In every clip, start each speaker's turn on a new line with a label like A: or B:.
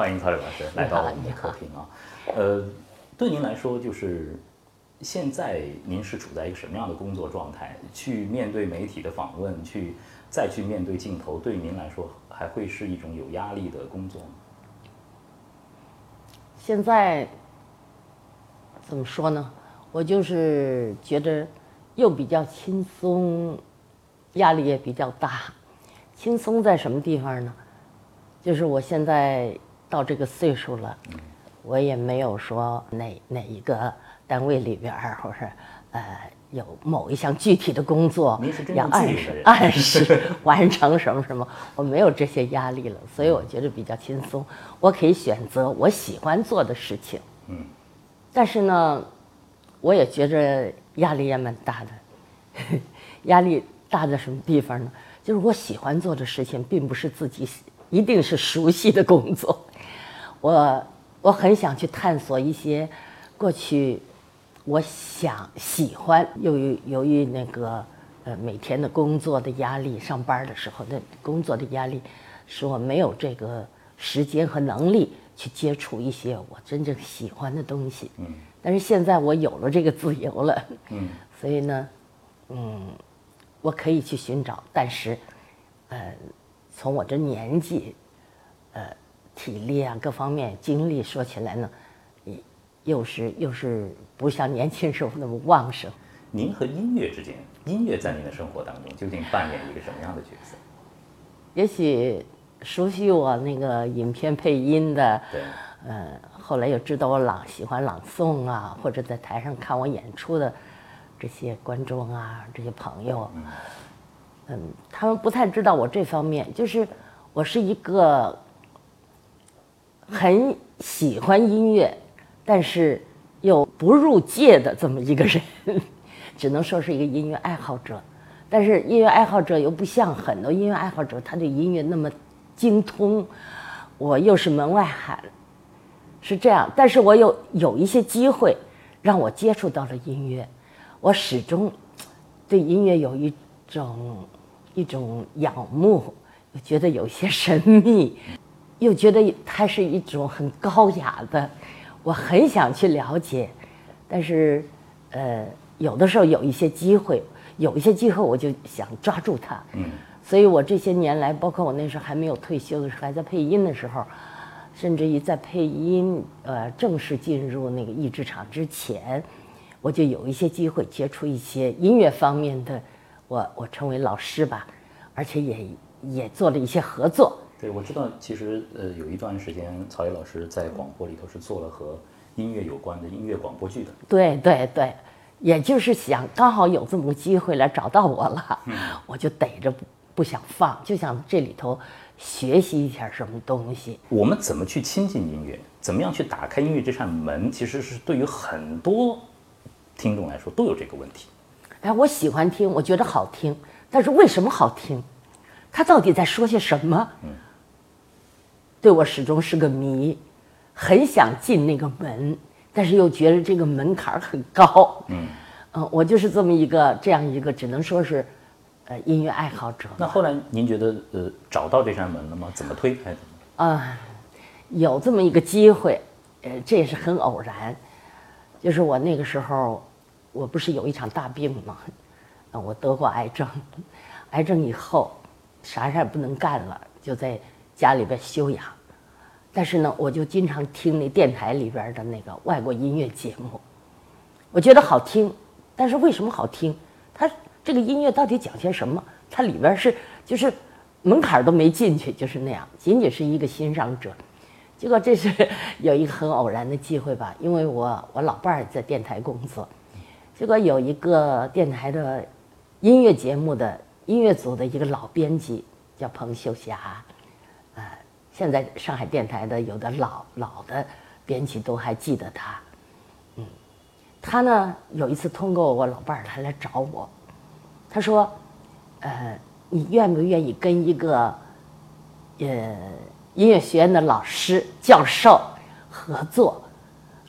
A: 欢迎曹磊老师来到我们的客厅啊。呃，对您来说，就是现在您是处在一个什么样的工作状态？去面对媒体的访问，去再去面对镜头，对您来说还会是一种有压力的工作吗？
B: 现在怎么说呢？我就是觉得又比较轻松，压力也比较大。轻松在什么地方呢？就是我现在到这个岁数了，我也没有说哪哪一个单位里边儿，或者呃有某一项具体的工作要按时按 时完成什么什么，我没有这些压力了，所以我觉得比较轻松。我可以选择我喜欢做的事情，
A: 嗯，
B: 但是呢，我也觉着压力也蛮大的。压力大在什么地方呢？就是我喜欢做的事情，并不是自己一定是熟悉的工作。我我很想去探索一些过去我想喜欢，由于由于那个呃每天的工作的压力，上班的时候的工作的压力，使我没有这个时间和能力去接触一些我真正喜欢的东西。
A: 嗯
B: 但是现在我有了这个自由了，
A: 嗯
B: 所以呢，嗯，我可以去寻找，但是，呃，从我这年纪，呃，体力啊各方面精力说起来呢，也又是又是不像年轻时候那么旺盛。
A: 您和音乐之间，音乐在您的生活当中究竟扮演一个什么样的角色？
B: 也许熟悉我那个影片配音的，
A: 对，
B: 呃，后来又知道我朗喜欢朗诵啊，或者在台上看我演出的这些观众啊，这些朋友，嗯，他们不太知道我这方面，就是我是一个很喜欢音乐，但是又不入界的这么一个人，只能说是一个音乐爱好者。但是音乐爱好者又不像很多音乐爱好者，他对音乐那么精通，我又是门外汉，是这样。但是我有有一些机会让我接触到了音乐，我始终对音乐有一种一种仰慕，又觉得有些神秘，又觉得它是一种很高雅的，我很想去了解，但是呃，有的时候有一些机会，有一些机会我就想抓住它，
A: 嗯。
B: 所以我这些年来，包括我那时候还没有退休的时候，还在配音的时候，甚至于在配音呃正式进入那个译制厂之前，我就有一些机会接触一些音乐方面的，我我称为老师吧，而且也也做了一些合作。
A: 对，我知道，其实呃，有一段时间，曹磊老师在广播里头是做了和音乐有关的音乐广播剧的。
B: 对对对，也就是想刚好有这么个机会来找到我了，我就逮着不不想放，就想这里头学习一下什么东西。
A: 我们怎么去亲近音乐？怎么样去打开音乐这扇门？其实是对于很多听众来说都有这个问题。
B: 哎，我喜欢听，我觉得好听，但是为什么好听？他到底在说些什么？对我始终是个谜，很想进那个门，但是又觉得这个门槛很高。嗯，我就是这么一个这样一个，只能说是，呃，音乐爱好者。
A: 那后来您觉得呃找到这扇门了吗？怎么推开的？
B: 啊，有这么一个机会，呃，这也是很偶然，就是我那个时候，我不是有一场大病吗？啊，我得过癌症，癌症以后，啥事儿也不能干了，就在家里边休养。但是呢，我就经常听那电台里边的那个外国音乐节目，我觉得好听，但是为什么好听？它这个音乐到底讲些什么？它里边是就是门槛都没进去，就是那样，仅仅是一个欣赏者。结果这是有一个很偶然的机会吧，因为我我老伴儿在电台工作，结果有一个电台的音乐节目的音乐组的一个老编辑叫彭秀霞，呃，现在上海电台的有的老老的编辑都还记得他，嗯，他呢有一次通过我老伴儿他来找我，他说，呃，你愿不愿意跟一个，呃，音乐学院的老师教授合作，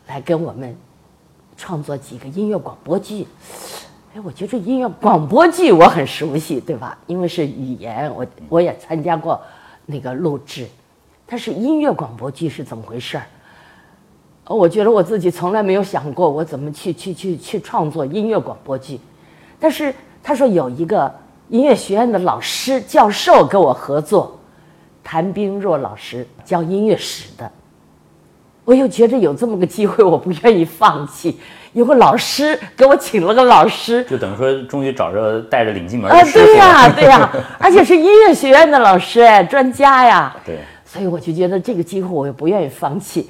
B: 来跟我们创作几个音乐广播剧？哎，我觉得音乐广播剧我很熟悉，对吧？因为是语言，我我也参加过那个录制。但是音乐广播剧是怎么回事儿？我觉得我自己从来没有想过我怎么去去去去创作音乐广播剧，但是他说有一个音乐学院的老师教授跟我合作，谭冰若老师教音乐史的，我又觉得有这么个机会，我不愿意放弃。有个老师给我请了个老师，
A: 就等于说终于找着带着领进门
B: 啊
A: 的，师傅
B: 对呀、
A: 了。
B: 对呀、而且是音乐学院的老师哎，专家呀。
A: 对，
B: 所以我就觉得这个机会我也不愿意放弃，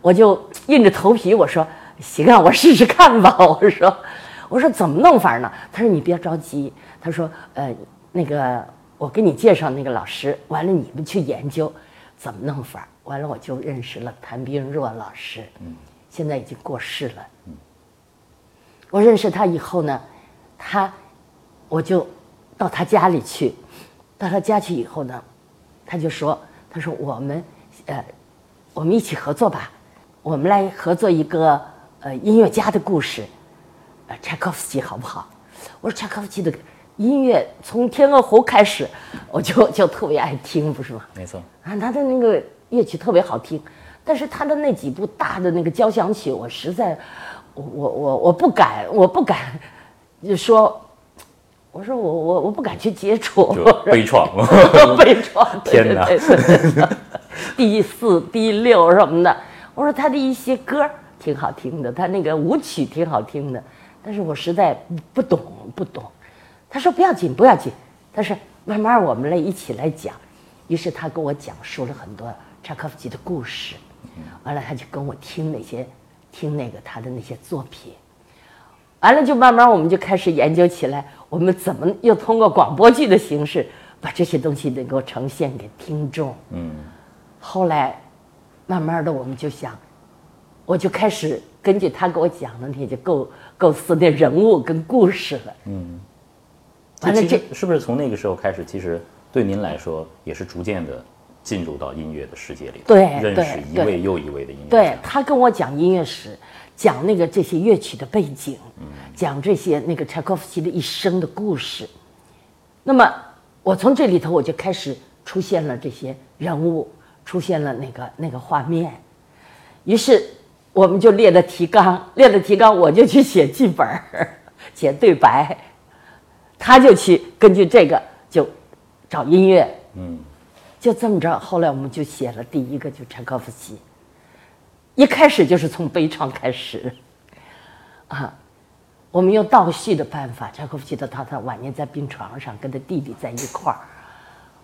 B: 我就硬着头皮我说行啊，我试试看吧。我说我说怎么弄法呢？他说你别着急，他说呃那个我给你介绍那个老师，完了你们去研究怎么弄法。完了我就认识了谭冰若老师，现在已经过世了。我认识他以后呢，他我就到他家里去，到他家去以后呢，他就说：“他说我们呃，我们一起合作吧，我们来合作一个呃音乐家的故事，呃柴可夫斯基好不好？”我说柴可夫斯基的音乐从《天鹅湖》开始，我就就特别爱听，不是吗？
A: 没错。
B: 啊，他的那个乐曲特别好听，但是他的那几部大的那个交响曲，我实在，我我我我不敢，我不敢，就说，我说我我我不敢去接触，
A: 就悲怆。
B: 悲怆，对
A: 天哪
B: 第四、第六什么的，我说他的一些歌儿挺好听的，他那个舞曲挺好听的，但是我实在不懂不懂。他说不要紧不要紧，他说慢慢我们来一起来讲。于是他跟我讲述了很多柴可夫斯基的故事，完了他就跟我听那些听那个他的那些作品。完了，就慢慢我们就开始研究起来，我们怎么又通过广播剧的形式把这些东西能够呈现给听众。
A: 嗯，
B: 后来，慢慢的我们就想，我就开始根据他给我讲的那些构构思的人物跟故事了。嗯，完了这
A: 是不是从那个时候开始，其实对您来说也是逐渐的进入到音乐的世界里，
B: 对
A: 认
B: 对对
A: 识一位又一位的音乐
B: 对
A: 家。
B: 他跟我讲音乐史，讲那个这些乐曲的背景，讲这些那个柴可夫斯基的一生的故事。那么我从这里头我就开始出现了这些人物，出现了那个那个画面，于是我们就列了提纲，列了提纲，我就去写剧本儿，写对白，他就去根据这个就找音乐，
A: 嗯，
B: 就这么着，后来我们就写了第一个，就柴可夫斯基。一开始就是从悲怆开始，啊，我们用倒叙的办法，柴可夫斯基的他他晚年在病床上跟他弟弟在一块儿，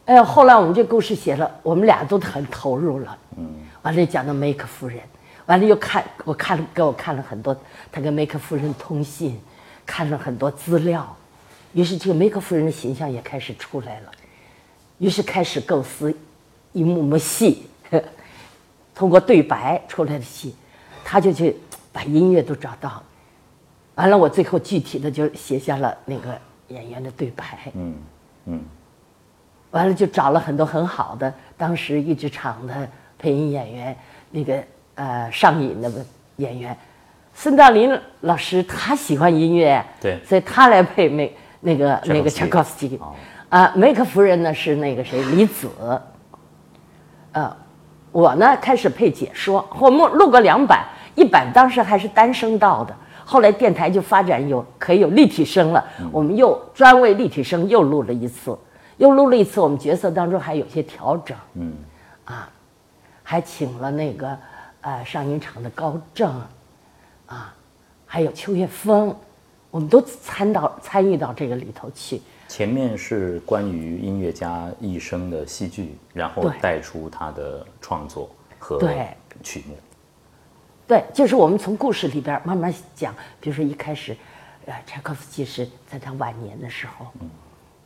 B: 哎呀，后来我们这故事写了，我们俩都很投入了，嗯，完了讲到梅克夫人，完了又看我看了给我看了很多他跟梅克夫人通信，看了很多资料，于是这个梅克夫人的形象也开始出来了。于是开始构思一幕幕戏，通过对白出来的戏，他就去把音乐都找到，完了我最后具体的就写下了那个演员的对白，
A: 嗯嗯，
B: 完了就找了很多很好的当时一直场的配音演员，那个呃上瘾的演员，孙道临老师他喜欢音乐，
A: 对
B: 所以他来配那那个那个
A: 柴
B: 柴可夫斯基
A: 哦，
B: 啊，梅克夫人呢是那个谁李子，呃，我呢开始配解说，我们录过两版，一版当时还是单声道的，后来电台就发展有可以有立体声了，我们又专为立体声又录了一次，又录了一次，我们角色当中还有些调整，
A: 嗯，
B: 啊，还请了那个呃上音厂的高正，啊，还有秋叶枫，我们都参到参与到这个里头去。
A: 前面是关于音乐家一生的戏剧，然后带出他的创作和
B: 对。
A: 曲目。
B: 对，就是我们从故事里边慢慢讲，比如说一开始，呃，柴可夫斯基是在他晚年的时候，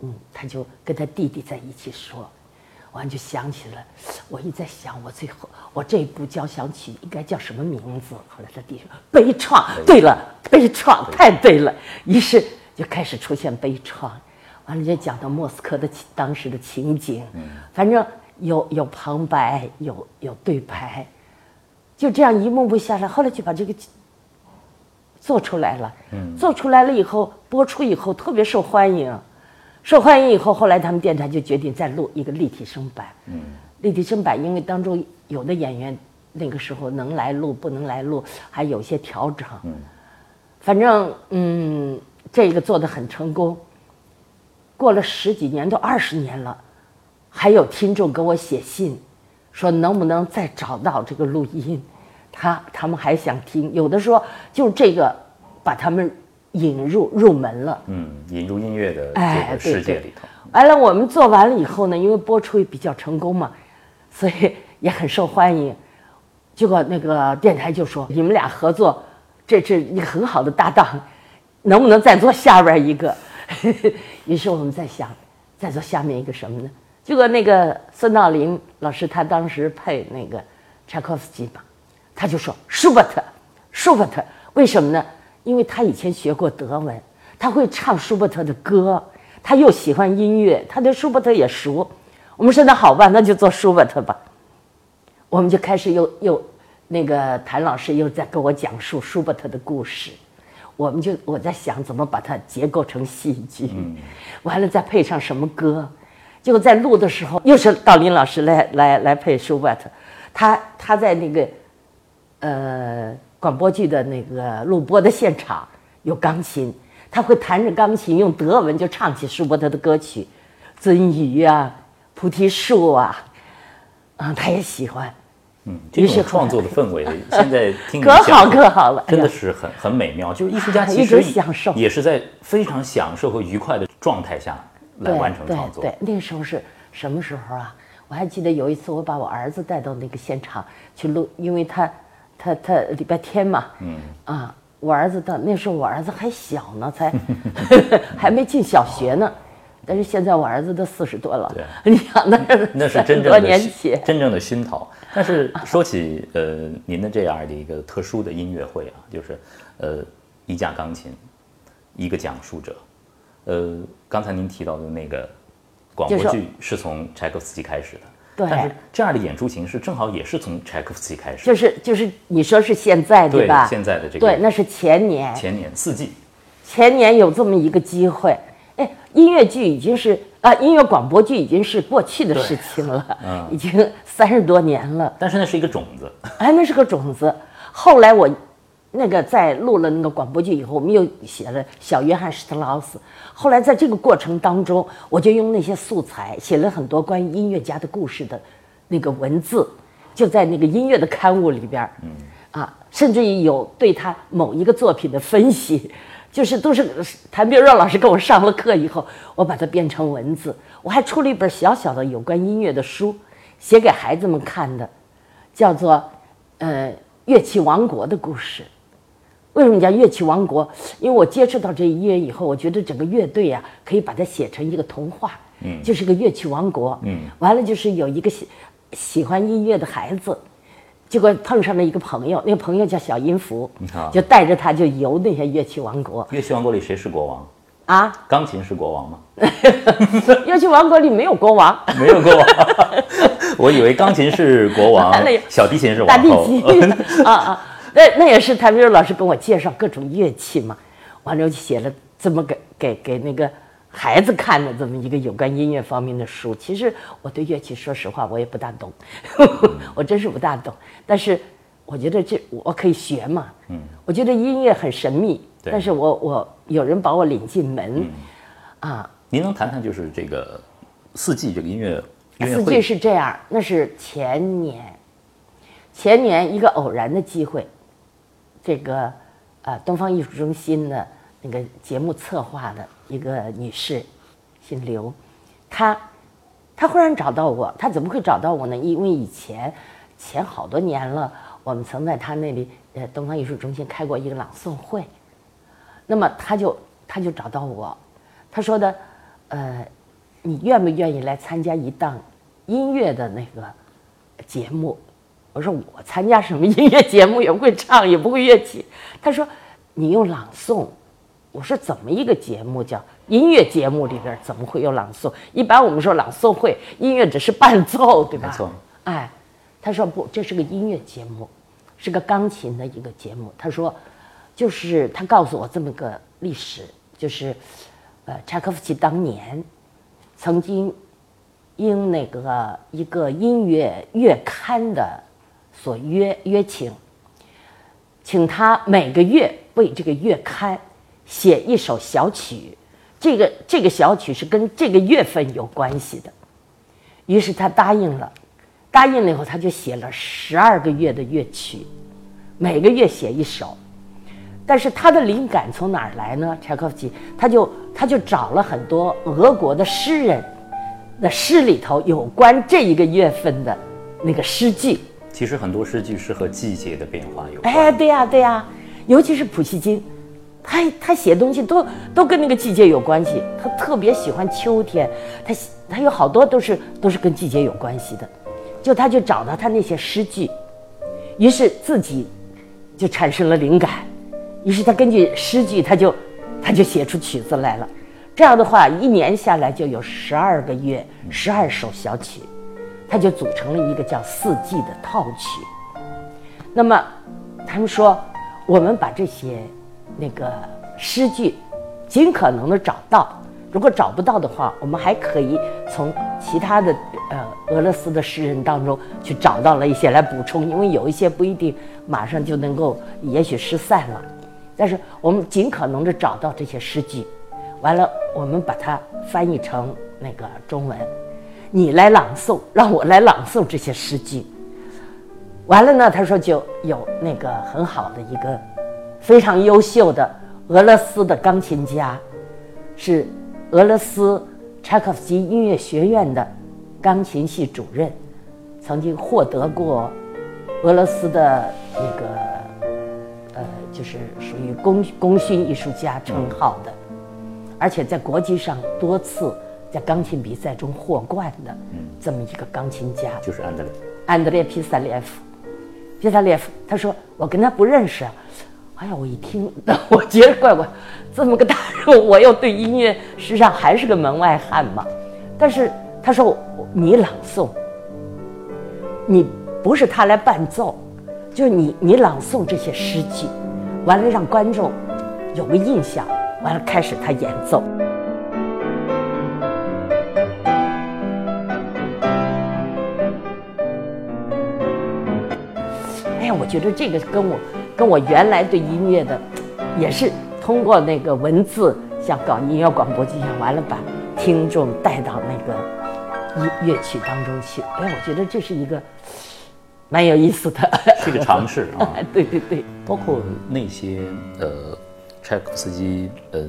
B: 嗯，他就跟他弟弟在一起说，完就想起了，我一直在想，我最后我这部交响曲应该叫什么名字？后来他弟说悲怆，对了，悲怆太对了，于是就开始出现悲怆，完了就讲到莫斯科的情当时的情景，反正有有旁白，有有对白。就这样一幕幕下来，后来就把这个做出来了。嗯，做出来了以后，播出以后特别受欢迎，受欢迎以后，后来他们电台就决定再录一个立体声版。嗯，立体声版，因为当中有的演员那个时候能来录，不能来录，还有些调整。嗯，反正嗯，这个做的很成功。过了十几年，都二十年了，还有听众给我写信，说能不能再找到这个录音，他他们还想听。有的说就这个把他们引入入门了，
A: 嗯，引入音乐的这个世界里头。
B: 完了，我们做完了以后呢，因为播出也比较成功嘛，所以也很受欢迎。结果那个电台就说你们俩合作，这这一个很好的搭档，能不能再做下边一个？于是我们在想，再做下面一个什么呢？结果那个孙道临老师他当时配那个柴可夫斯基嘛，他就说舒伯特，舒伯特，为什么呢？因为他以前学过德文，他会唱舒伯特的歌，他又喜欢音乐，他对舒伯特也熟。我们说那好吧，那就做舒伯特吧。我们就开始又又那个谭老师又在跟我讲述舒伯特的故事。我们就我在想怎么把它结构成戏剧，完了再配上什么歌，结果在录的时候又是道林老师来来来配舒伯特，他他在那个呃广播剧的那个录播的现场有钢琴，他会弹着钢琴用德文就唱起舒伯特的歌曲，《鳟鱼》啊，《菩提树》啊，啊，他也喜欢。
A: 嗯，这种创作的氛围，现在听
B: 可好可好了，
A: 真的是很很美妙。就是艺术家 其实也是在非常享受和愉快的状态下来完成创作。
B: 对，那个时候是什么时候啊？我还记得有一次，我把我儿子带到那个现场去录，因为他他他礼拜天嘛，嗯啊，我儿子到那时候我儿子还小呢，才 还没进小学呢。但是现在我儿子都四十多了，你想那是
A: 那是真正的真正的熏陶。但是说起呃您的这样的一个特殊的音乐会啊，就是呃一架钢琴，一个讲述者，呃刚才您提到的那个广播剧是从柴可夫斯基开始的，
B: 对。
A: 但是这样的演出形式正好也是从柴可夫斯基开始，
B: 就是就是你说是现在对吧？
A: 现在的这个
B: 对，那是前年
A: 前年四季，
B: 前年有这么一个机会。哎，音乐剧已经是啊，音乐广播剧已经是过去的事情了，嗯，已经三十多年了。
A: 但是那是一个种子，
B: 哎，那是个种子。后来我那个在录了那个广播剧以后，我们又写了小约翰施特劳斯。后来在这个过程当中，我就用那些素材写了很多关于音乐家的故事的那个文字，就在那个音乐的刊物里边嗯，啊，甚至于有对他某一个作品的分析。就是都是谭斌若老师给我上了课以后，我把它变成文字。我还出了一本小小的有关音乐的书，写给孩子们看的，叫做《呃乐器王国的故事》。为什么叫乐器王国？因为我接触到这音乐以后，我觉得整个乐队啊，可以把它写成一个童话，嗯，就是个乐器王国，嗯，完了就是有一个喜喜欢音乐的孩子。结果碰上了一个朋友，那个朋友叫小音符，就带着他就游那些乐器王国。
A: 乐器王国里谁是国王？
B: 啊，
A: 钢琴是国王吗？
B: 乐器王国里没有国王，
A: 没有国王。我以为钢琴是国王，小提琴是王
B: 大提琴啊啊，那那也是谭斌老师跟我介绍各种乐器嘛，完了就写了这么给给给那个。孩子看的这么一个有关音乐方面的书，其实我对乐器，说实话，我也不大懂，我真是不大懂。但是我觉得这我可以学嘛。嗯，我觉得音乐很神秘，但是我我有人把我领进门，啊。
A: 您能谈谈就是这个四季这个音乐音乐
B: 四季是这样，那是前年，前年一个偶然的机会，这个呃东方艺术中心的那个节目策划的。一个女士，姓刘，她，她忽然找到我，她怎么会找到我呢？因为以前，前好多年了，我们曾在她那里，呃，东方艺术中心开过一个朗诵会，那么她就，她就找到我，她说的，呃，你愿不愿意来参加一档音乐的那个节目？我说我参加什么音乐节目？也不会唱，也不会乐器。她说，你用朗诵。我说怎么一个节目叫音乐节目里边怎么会有朗诵？一般我们说朗诵会，音乐只是伴奏，对吧？
A: 没错。
B: 哎，他说不，这是个音乐节目，是个钢琴的一个节目。他说，就是他告诉我这么个历史，就是，呃，柴可夫斯基当年曾经应那个一个音乐月刊的所约约请，请他每个月为这个月刊写一首小曲，这个这个小曲是跟这个月份有关系的。于是他答应了，答应了以后，他就写了十二个月的乐曲，每个月写一首。但是他的灵感从哪儿来呢？柴可夫斯基他就他就找了很多俄国的诗人那诗里头有关这一个月份的那个诗句。
A: 其实很多诗句是和季节的变化有关。
B: 哎，对呀对呀，尤其是普希金，他他写东西都都跟那个季节有关系。他特别喜欢秋天，他他有好多都是都是跟季节有关系的。就他就找到他那些诗句，于是自己就产生了灵感。于是他根据诗句，他就他就写出曲子来了。这样的话，一年下来就有十二个月，十二首小曲，他就组成了一个叫《四季》的套曲。那么，他们说，我们把这些那个诗句尽可能的找到。如果找不到的话，我们还可以从其他的呃俄罗斯的诗人当中去找到了一些来补充，因为有一些不一定马上就能够，也许失散了。但是我们尽可能的找到这些诗句，完了我们把它翻译成那个中文，你来朗诵，让我来朗诵这些诗句。完了呢，他说就有那个很好的一个非常优秀的俄罗斯的钢琴家，是俄罗斯柴可夫斯基音乐学院的钢琴系主任，曾经获得过俄罗斯的那个呃。就是属于功功勋艺术家称号的，而且在国际上多次在钢琴比赛中获冠的这么一个钢琴家，
A: 就是安德烈
B: 安德烈皮萨列夫。皮萨列夫他说我跟他不认识，哎呀，我一听 我觉得怪怪，这么个大人，我又对音乐实际上还是个门外汉嘛。但是他说你朗诵，你不是他来伴奏，就是你你朗诵这些诗句。完了，让观众有个印象。完了，开始他演奏。哎呀，我觉得这个跟我跟我原来对音乐的，也是通过那个文字，像搞音乐广播剧一样，完了把听众带到那个乐乐曲当中去。哎，我觉得这是一个。蛮有意思的，
A: 是个尝试啊。
B: 对对对，
A: 包括那些呃，柴可夫斯基呃，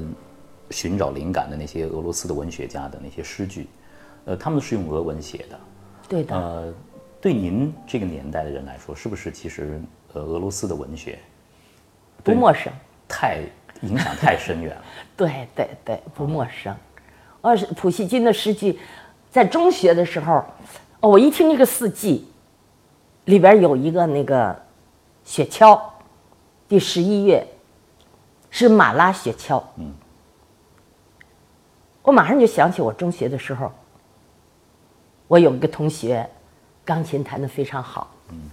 A: 寻找灵感的那些俄罗斯的文学家的那些诗句，呃，他们是用俄文写的。
B: 对的。
A: 呃，对您这个年代的人来说，是不是其实呃，俄罗斯的文学
B: 不陌生？
A: 太影响太深远了。
B: 对对对，不陌生。哦，是普希金的诗句，在中学的时候，哦，我一听那个四季。里边有一个那个雪橇，第十一月是马拉雪橇。嗯，我马上就想起我中学的时候，我有一个同学，钢琴弹得非常好。嗯，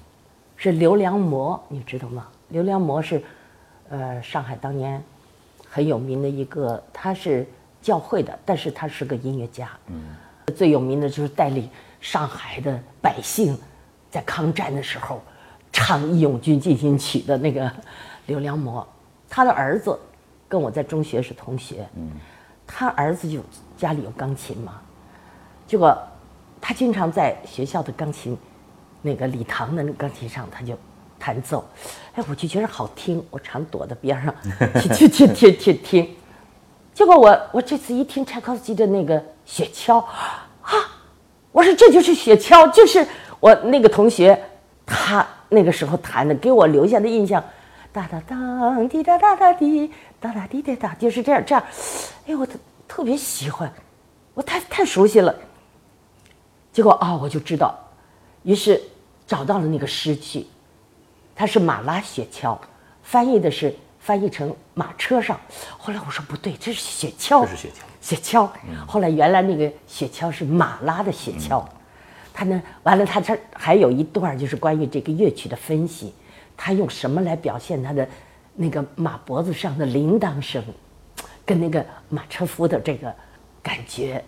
B: 是刘良模，你知道吗？刘良模是，呃，上海当年很有名的一个，他是教会的，但是他是个音乐家。嗯，最有名的就是带领上海的百姓。在抗战的时候，唱《义勇军进行曲》的那个刘良模，他的儿子跟我在中学是同学。嗯，他儿子就家里有钢琴嘛，结果他经常在学校的钢琴那个礼堂的那钢琴上，他就弹奏。哎，我就觉得好听，我常躲在边上去去去去去听。结果我我这次一听柴可夫斯基的那个雪橇，啊，我说这就是雪橇，就是。我那个同学，他那个时候弹的，给我留下的印象，哒哒当滴哒哒哒滴哒哒滴哒哒，就是这样这样。哎，我特特别喜欢，我太太熟悉了。结果啊，我就知道，于是找到了那个诗句，它是马拉雪橇，翻译的是翻译成马车上。后来我说不对，这是雪橇，
A: 这是雪橇，
B: 雪橇。后来原来那个雪橇是马拉的雪橇。他呢？完了，他这还有一段就是关于这个乐曲的分析，他用什么来表现他的那个马脖子上的铃铛声，跟那个马车夫的这个感觉。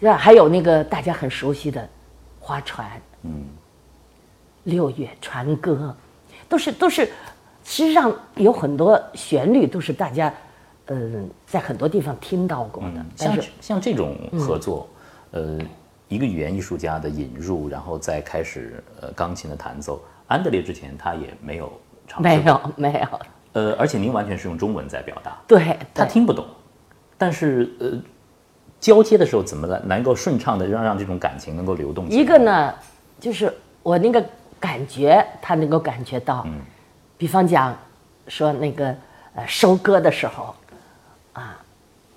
B: 是吧？还有那个大家很熟悉的划船，嗯，六月船歌，都是都是，实际上有很多旋律都是大家，嗯，在很多地方听到过的。但
A: 像像这种合作，呃，一个语言艺术家的引入，然后再开始呃钢琴的弹奏，安德烈之前他也没有尝试
B: 没，有没有，
A: 呃，而且您完全是用中文在表达，
B: 对，对
A: 他听不懂，但是呃，交接的时候怎么来能够顺畅的让让这种感情能够流动？
B: 一个呢，就是我那个感觉，他能够感觉到，比方讲说那个呃收割的时候，啊，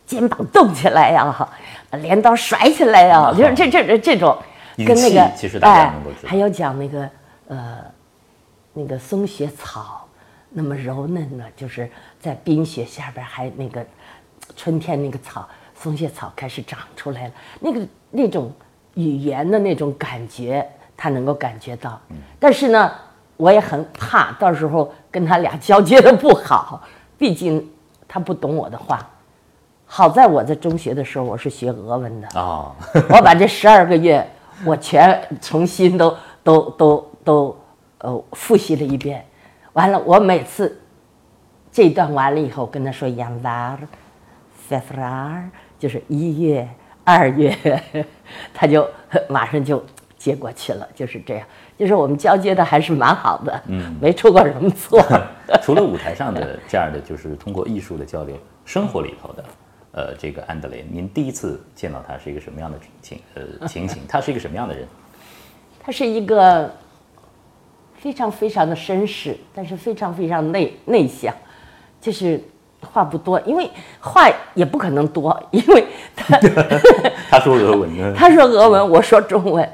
B: 肩膀动起来呀，镰刀甩起来呀，就是这这这这种，跟那个
A: 气其实大家
B: 哎还有讲那个呃那个松雪草那么柔嫩呢，就是在冰雪下边还那个春天那个草松雪草开始长出来了，那个那种语言的那种感觉，他能够感觉到。但是呢，我也很怕到时候跟他俩交接的不好，毕竟他不懂我的话。好在我在中学的时候我是学俄文的，
A: 啊，
B: 我把这十二个月，我全重新都都都都呃复习了一遍。完了，我每次这一段完了以后，跟他说 “yanvar februar”，就是一月、二月，他就马上就接过去了，就是这样。就是我们交接的还是蛮好的，嗯，没出过什么错。
A: 除了舞台上的这样的，就是通过艺术的交流，生活里头的，呃，这个安德烈，您第一次见到他是一个什么样的情呃情形？他是一个什么样的人？
B: 他是一个非常非常的绅士，但是非常非常内内向，就是话不多，因为话也不可能多，因为他
A: 他说俄文呢？
B: 他说俄文，我说中文，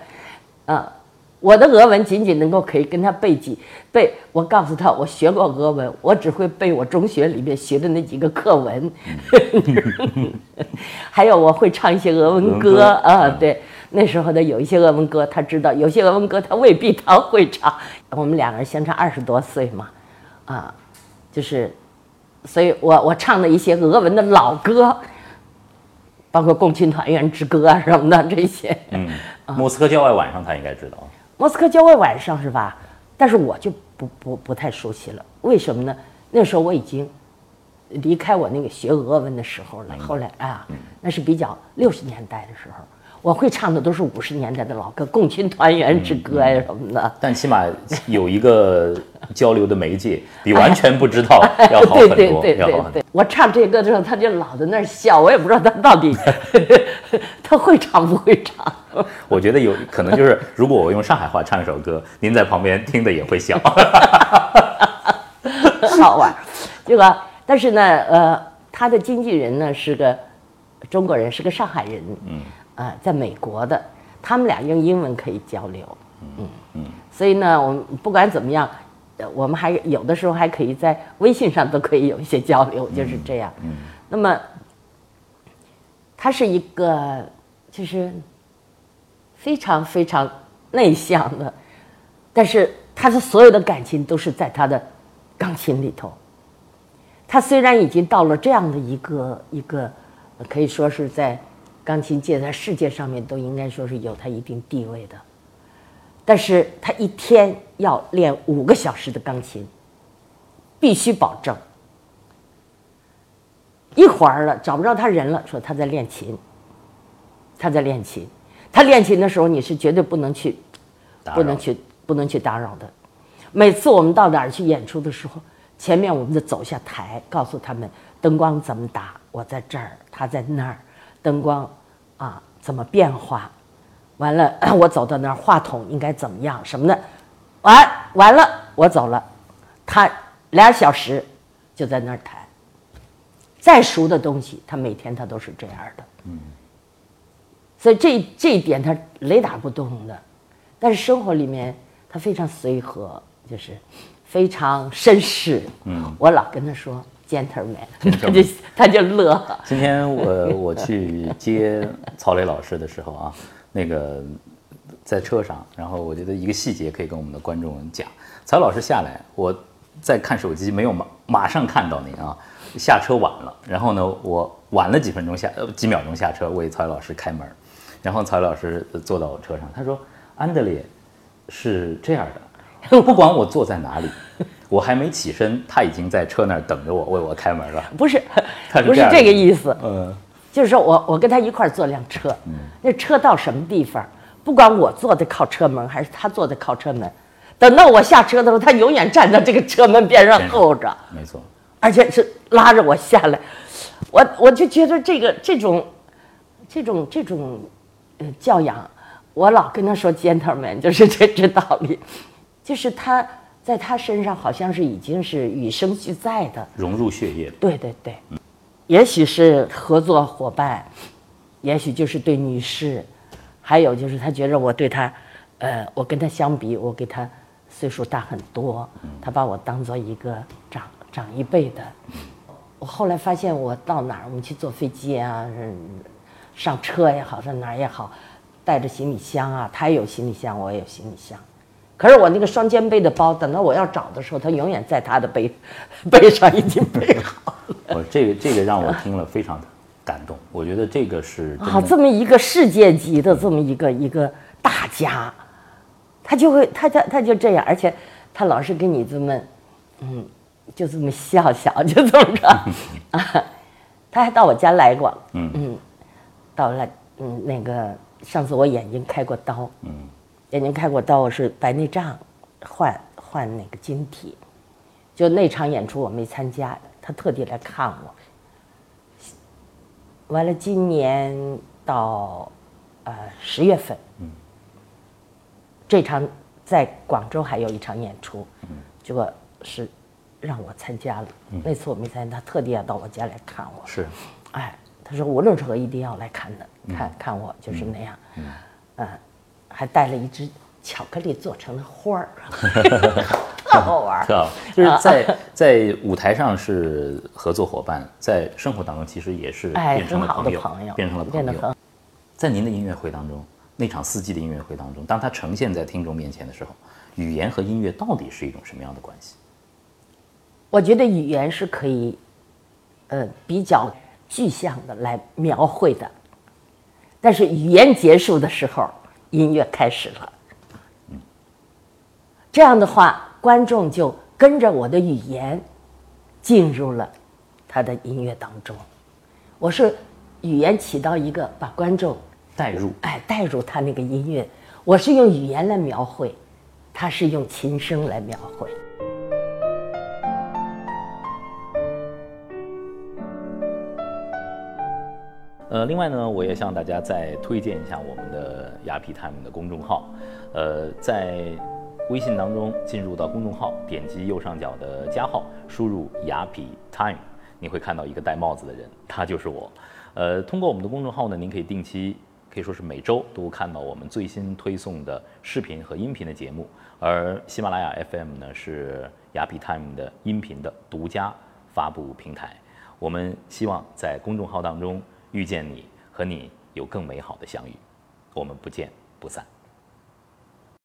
B: 啊，我的俄文仅仅能够可以跟他背几背。我告诉他，我学过俄文，我只会背我中学里面学的那几个课文，还有我会唱一些俄文歌
A: 俄文歌
B: 啊。对，那时候的有一些俄文歌他知道，有些俄文歌他未必他会唱。我们两个人相差二十多岁嘛，啊，就是，所以我我唱的一些俄文的老歌。包括《共青团员之歌》啊什么的这些，
A: 嗯，莫斯科郊外晚上他应该知道。
B: 莫斯科郊外晚上是吧？但是我就不不不太熟悉了，为什么呢？那时候我已经离开我那个学俄文的时候了。后来啊，那是比较六十年代的时候，我会唱的都是五十年代的老歌，《共青团员之歌》呀什么的。
A: 但起码有一个交流的媒介，比完全不知道要好
B: 对
A: 很多，
B: 对对
A: 要好很多。
B: 对对，我唱这歌的时候，他就老在那儿笑，我也不知道他到底 他会唱不会唱。
A: 我觉得有可能就是，如果我用上海话唱一首歌，您在旁边听的也会笑。
B: 好玩儿，这个，但是呢，呃，他的经纪人呢是个中国人，是个上海人，嗯，啊、在美国的，他们俩用英文可以交流，嗯嗯，所以呢，我们不管怎么样，呃我们还有的时候还可以在微信上都可以有一些交流，就是这样。嗯，那么他是一个就是非常非常内向的，但是他的所有的感情都是在他的钢琴里头。他虽然已经到了这样的一个一个，呃可以说是在钢琴界在世界上面都应该说是有他一定地位的，但是他一天要练五个小时的钢琴，必须保证。一会儿了找不着他人了，说他在练琴，他在练琴。他练琴的时候，你是绝对不能去不能去不能去打扰的。每次我们到哪儿去演出的时候，前面我们就走下台，告诉他们灯光怎么打，我在这儿，他在那儿，灯光啊怎么变化，完了 我走到那儿，话筒应该怎么样什么的，完完了我走了，他俩小时就在那儿谈。再熟的东西，他每天他都是这样的。嗯所以这这一点他雷打不动的，但是生活里面他非常随和，就是非常绅士。嗯，我老跟他说 gentleman，他就他就乐。
A: 今天我我去接曹磊老师的时候啊，那个在车上，然后我觉得一个细节可以跟我们的观众讲。曹老师下来，我在看手机，没有马马上看到您啊，下车晚了，然后呢，我晚了几分钟下呃几秒钟下车为曹磊老师开门，然后曹老师坐到我车上，他说：“安德烈是这样的，不管我坐在哪里，我还没起身，他已经在车那儿等着我，为我开门了。
B: 不是
A: 他是
B: 不是
A: 这
B: 个意思，
A: 嗯，
B: 就是说我我跟他一块儿坐辆车，那车到什么地方，不管我坐的靠车门还是他坐的靠车门，等到我下车的时候，他永远站在这个车门边上候着。
A: 没错，
B: 而且是拉着我下来，我我就觉得这个这种，这种这种，呃，教养，我老跟他说 gentleman，就是这这道理，就是他在他身上好像是已经是与生俱在的，
A: 融入血液。
B: 对对对，也许是合作伙伴，也许就是对女士，还有就是他觉得我对他，呃，我跟他相比，我给他岁数大很多，他把我当做一个长长一辈的。我后来发现，我到哪儿，我们去坐飞机啊，嗯上车也好，上哪儿也好，带着行李箱啊，他也有行李箱，我也有行李箱。可是我那个双肩背的包，等到我要找的时候，他永远在他的背 背上已经背好了。
A: 我这个这个让我听了非常感动，我觉得这个是好
B: 啊，这么一个世界级的这么一个一个大家，他就会他他他就这样，而且他老是跟你这么，嗯，就这么笑笑，就这么着 啊。他还到我家来过，
A: 嗯
B: 嗯，到了嗯那个上次我眼睛开过刀，
A: 嗯
B: 眼睛开过刀，我是白内障，换换那个晶体，就那场演出我没参加，他特地来看我。完了，今年到呃十月份，这场在广州还有一场演出，结果是让我参加了。那次我没参加，他特地要到我家来看我。
A: 是。
B: 哎，他说无论如何一定要来看的，看看我就是那样，嗯，还带了一只巧克力做成的花儿，特好玩儿。
A: 特好，就是在在舞台上是合作伙伴，在生活当中其实也是
B: 哎，
A: 变成了朋友，
B: 朋友，
A: 变成了朋友。在您的音乐会当中，那场四季的音乐会当中，当它呈现在听众面前的时候，语言和音乐到底是一种什么样的关系？
B: 我觉得语言是可以，呃，比较具象的来描绘的，但是语言结束的时候，音乐开始了。这样的话，观众就跟着我的语言进入了他的音乐当中。我是语言起到一个把观众
A: 带入，
B: 哎带入他那个音乐，我是用语言来描绘，他是用琴声来描绘。
A: 呃，另外呢，我也向大家再推荐一下我们的雅痞 Time 的公众号。呃，在微信当中进入到公众号，点击右上角的加号，输入雅痞 Time，你会看到一个戴帽子的人，他就是我。呃，通过我们的公众号呢，您可以定期，可以说是每周都看到我们最新推送的视频和音频的节目。而喜马拉雅 FM 呢，是雅痞 Time 的音频的独家发布平台。我们希望在公众号当中遇见你，和你有更美好的相遇。我们不见不散。